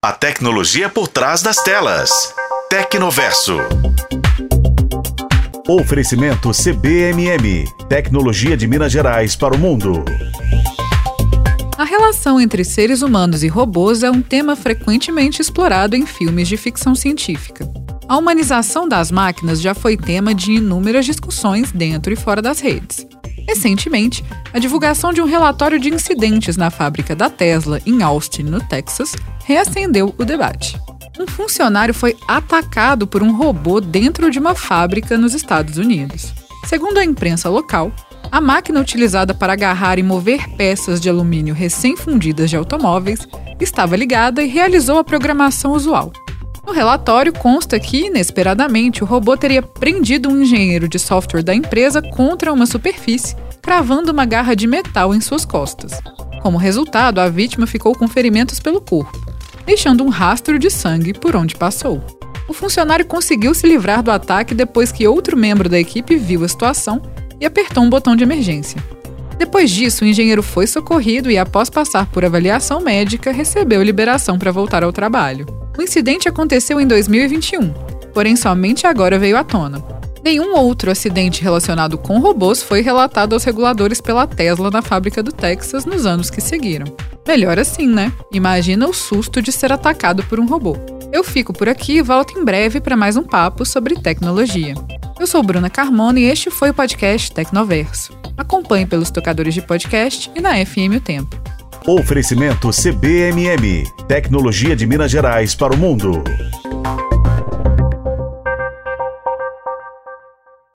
A tecnologia por trás das telas. Tecnoverso. Oferecimento CBMM. Tecnologia de Minas Gerais para o mundo. A relação entre seres humanos e robôs é um tema frequentemente explorado em filmes de ficção científica. A humanização das máquinas já foi tema de inúmeras discussões dentro e fora das redes. Recentemente, a divulgação de um relatório de incidentes na fábrica da Tesla, em Austin, no Texas, reacendeu o debate. Um funcionário foi atacado por um robô dentro de uma fábrica nos Estados Unidos. Segundo a imprensa local, a máquina utilizada para agarrar e mover peças de alumínio recém-fundidas de automóveis estava ligada e realizou a programação usual. No relatório consta que, inesperadamente, o robô teria prendido um engenheiro de software da empresa contra uma superfície, cravando uma garra de metal em suas costas. Como resultado, a vítima ficou com ferimentos pelo corpo, deixando um rastro de sangue por onde passou. O funcionário conseguiu se livrar do ataque depois que outro membro da equipe viu a situação e apertou um botão de emergência. Depois disso, o engenheiro foi socorrido e, após passar por avaliação médica, recebeu liberação para voltar ao trabalho. O incidente aconteceu em 2021, porém somente agora veio à tona. Nenhum outro acidente relacionado com robôs foi relatado aos reguladores pela Tesla na fábrica do Texas nos anos que seguiram. Melhor assim, né? Imagina o susto de ser atacado por um robô. Eu fico por aqui e volto em breve para mais um papo sobre tecnologia. Eu sou Bruna Carmona e este foi o podcast Tecnoverso. Acompanhe pelos tocadores de podcast e na FM O Tempo. Oferecimento CBMM. Tecnologia de Minas Gerais para o mundo.